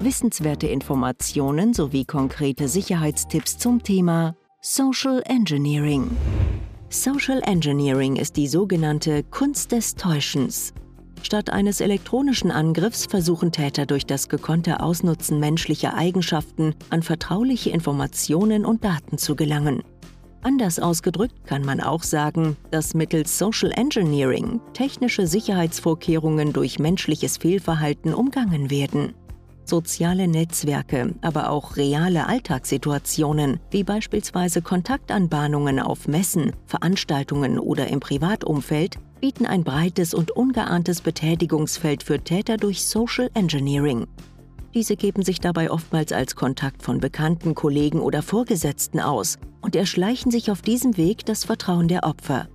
Wissenswerte Informationen sowie konkrete Sicherheitstipps zum Thema Social Engineering. Social Engineering ist die sogenannte Kunst des Täuschens. Statt eines elektronischen Angriffs versuchen Täter durch das gekonnte Ausnutzen menschlicher Eigenschaften an vertrauliche Informationen und Daten zu gelangen. Anders ausgedrückt kann man auch sagen, dass mittels Social Engineering technische Sicherheitsvorkehrungen durch menschliches Fehlverhalten umgangen werden. Soziale Netzwerke, aber auch reale Alltagssituationen, wie beispielsweise Kontaktanbahnungen auf Messen, Veranstaltungen oder im Privatumfeld, bieten ein breites und ungeahntes Betätigungsfeld für Täter durch Social Engineering. Diese geben sich dabei oftmals als Kontakt von Bekannten, Kollegen oder Vorgesetzten aus und erschleichen sich auf diesem Weg das Vertrauen der Opfer.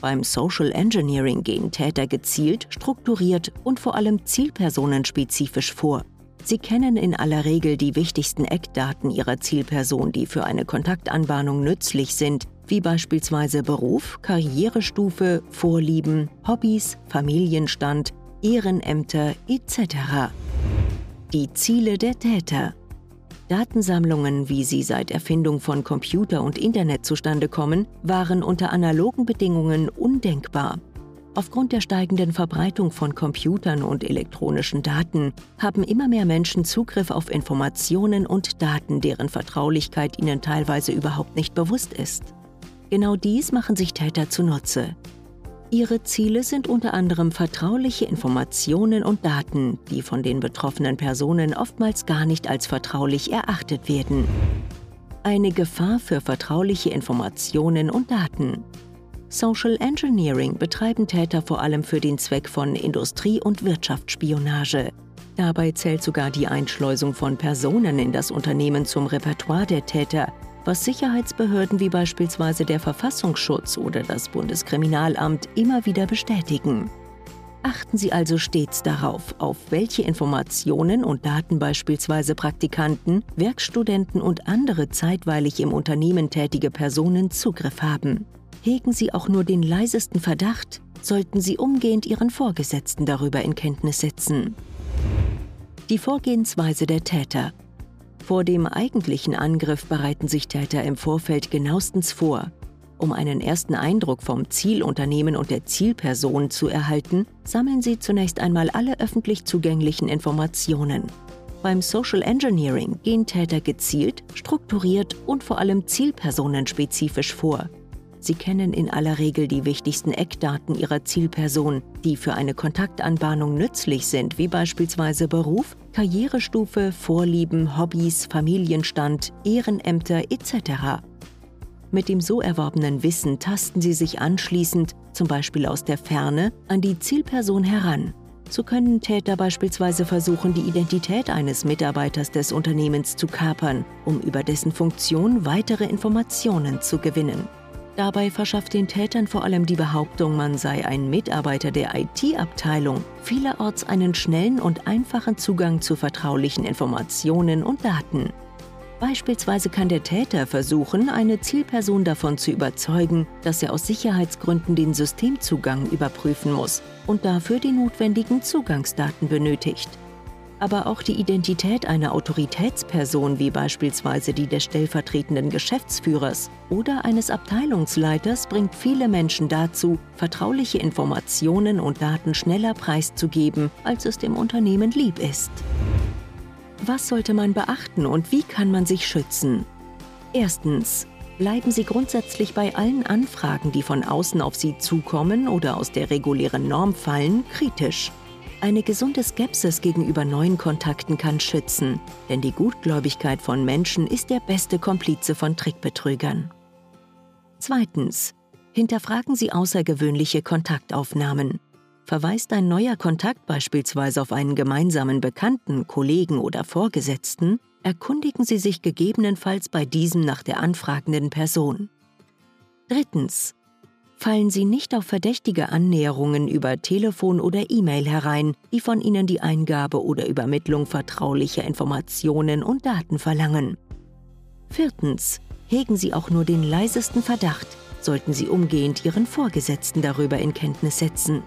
Beim Social Engineering gehen Täter gezielt, strukturiert und vor allem zielpersonenspezifisch vor. Sie kennen in aller Regel die wichtigsten Eckdaten ihrer Zielperson, die für eine Kontaktanbahnung nützlich sind, wie beispielsweise Beruf, Karrierestufe, Vorlieben, Hobbys, Familienstand, Ehrenämter etc. Die Ziele der Täter. Datensammlungen, wie sie seit Erfindung von Computer und Internet zustande kommen, waren unter analogen Bedingungen undenkbar. Aufgrund der steigenden Verbreitung von Computern und elektronischen Daten haben immer mehr Menschen Zugriff auf Informationen und Daten, deren Vertraulichkeit ihnen teilweise überhaupt nicht bewusst ist. Genau dies machen sich Täter zunutze. Ihre Ziele sind unter anderem vertrauliche Informationen und Daten, die von den betroffenen Personen oftmals gar nicht als vertraulich erachtet werden. Eine Gefahr für vertrauliche Informationen und Daten. Social Engineering betreiben Täter vor allem für den Zweck von Industrie- und Wirtschaftsspionage. Dabei zählt sogar die Einschleusung von Personen in das Unternehmen zum Repertoire der Täter, was Sicherheitsbehörden wie beispielsweise der Verfassungsschutz oder das Bundeskriminalamt immer wieder bestätigen. Achten Sie also stets darauf, auf welche Informationen und Daten beispielsweise Praktikanten, Werkstudenten und andere zeitweilig im Unternehmen tätige Personen Zugriff haben. Hegen Sie auch nur den leisesten Verdacht, sollten Sie umgehend Ihren Vorgesetzten darüber in Kenntnis setzen. Die Vorgehensweise der Täter. Vor dem eigentlichen Angriff bereiten sich Täter im Vorfeld genauestens vor. Um einen ersten Eindruck vom Zielunternehmen und der Zielperson zu erhalten, sammeln sie zunächst einmal alle öffentlich zugänglichen Informationen. Beim Social Engineering gehen Täter gezielt, strukturiert und vor allem zielpersonenspezifisch vor. Sie kennen in aller Regel die wichtigsten Eckdaten Ihrer Zielperson, die für eine Kontaktanbahnung nützlich sind, wie beispielsweise Beruf, Karrierestufe, Vorlieben, Hobbys, Familienstand, Ehrenämter etc. Mit dem so erworbenen Wissen tasten Sie sich anschließend, zum Beispiel aus der Ferne, an die Zielperson heran. So können Täter beispielsweise versuchen, die Identität eines Mitarbeiters des Unternehmens zu kapern, um über dessen Funktion weitere Informationen zu gewinnen. Dabei verschafft den Tätern vor allem die Behauptung, man sei ein Mitarbeiter der IT-Abteilung, vielerorts einen schnellen und einfachen Zugang zu vertraulichen Informationen und Daten. Beispielsweise kann der Täter versuchen, eine Zielperson davon zu überzeugen, dass er aus Sicherheitsgründen den Systemzugang überprüfen muss und dafür die notwendigen Zugangsdaten benötigt aber auch die Identität einer Autoritätsperson wie beispielsweise die des stellvertretenden Geschäftsführers oder eines Abteilungsleiters bringt viele Menschen dazu, vertrauliche Informationen und Daten schneller preiszugeben, als es dem Unternehmen lieb ist. Was sollte man beachten und wie kann man sich schützen? Erstens. Bleiben Sie grundsätzlich bei allen Anfragen, die von außen auf Sie zukommen oder aus der regulären Norm fallen, kritisch. Eine gesunde Skepsis gegenüber neuen Kontakten kann schützen, denn die Gutgläubigkeit von Menschen ist der beste Komplize von Trickbetrügern. Zweitens. Hinterfragen Sie außergewöhnliche Kontaktaufnahmen. Verweist ein neuer Kontakt beispielsweise auf einen gemeinsamen Bekannten, Kollegen oder Vorgesetzten, erkundigen Sie sich gegebenenfalls bei diesem nach der anfragenden Person. Drittens. Fallen Sie nicht auf verdächtige Annäherungen über Telefon oder E-Mail herein, die von Ihnen die Eingabe oder Übermittlung vertraulicher Informationen und Daten verlangen. Viertens. Hegen Sie auch nur den leisesten Verdacht, sollten Sie umgehend Ihren Vorgesetzten darüber in Kenntnis setzen.